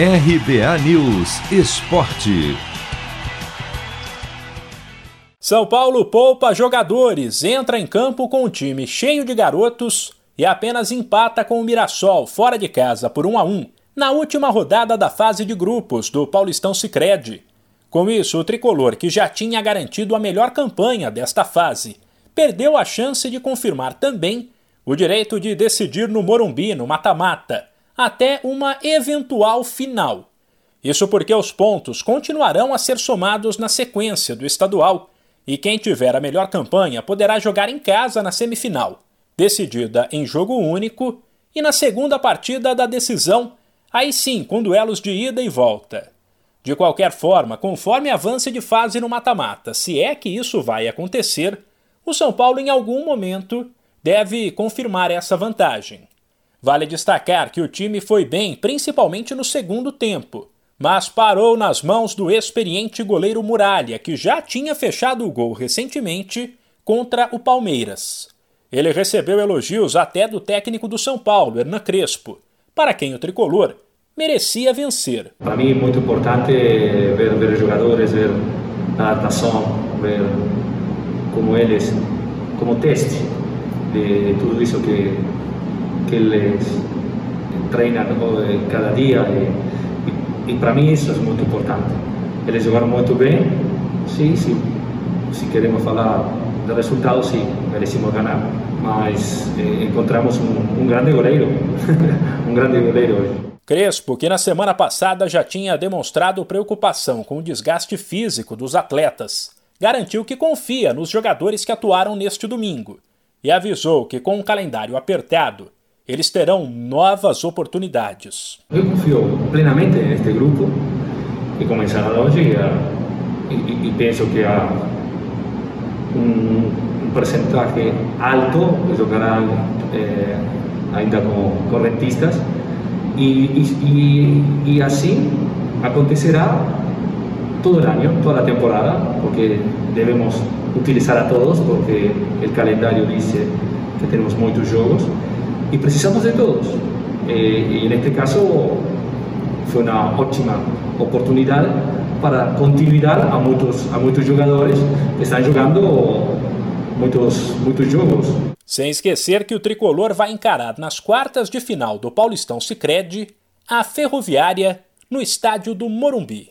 RBA News Esporte. São Paulo poupa jogadores, entra em campo com um time cheio de garotos e apenas empata com o Mirassol fora de casa por 1 a 1 na última rodada da fase de grupos do Paulistão Sicredi. Com isso, o tricolor, que já tinha garantido a melhor campanha desta fase, perdeu a chance de confirmar também o direito de decidir no Morumbi, no mata-mata, até uma eventual final. Isso porque os pontos continuarão a ser somados na sequência do estadual e quem tiver a melhor campanha poderá jogar em casa na semifinal, decidida em jogo único, e na segunda partida da decisão, aí sim com duelos de ida e volta. De qualquer forma, conforme avance de fase no mata-mata, se é que isso vai acontecer, o São Paulo em algum momento deve confirmar essa vantagem. Vale destacar que o time foi bem, principalmente no segundo tempo, mas parou nas mãos do experiente goleiro Muralha, que já tinha fechado o gol recentemente contra o Palmeiras. Ele recebeu elogios até do técnico do São Paulo, Hernan Crespo, para quem o tricolor merecia vencer. Para mim é muito importante ver, ver os jogadores, ver a adaptação, ver como eles, como teste de, de tudo isso que, que eles treinam cada dia. E, e para mim isso é muito importante. Eles jogaram muito bem, sim, sim. Se queremos falar de resultado, sim, merecemos ganhar. Mas eh, encontramos um, um grande goleiro, um grande goleiro hoje. Crespo, que na semana passada já tinha demonstrado preocupação com o desgaste físico dos atletas, garantiu que confia nos jogadores que atuaram neste domingo e avisou que, com um calendário apertado, eles terão novas oportunidades. Eu confio plenamente neste grupo que começará hoje e, e, e penso que há um, um percentual alto jogará eh, ainda com, com rentistas e, e, e, assim acontecerá todo o ano, toda a temporada, porque devemos utilizar a todos, porque o calendário diz que temos muitos jogos e precisamos de todos. E, e neste caso foi uma ótima oportunidade para continuidade a muitos a muitos jogadores que estão jogando muitos muitos jogos. Sem esquecer que o tricolor vai encarar nas quartas de final do Paulistão Sicredi a Ferroviária no estádio do Morumbi.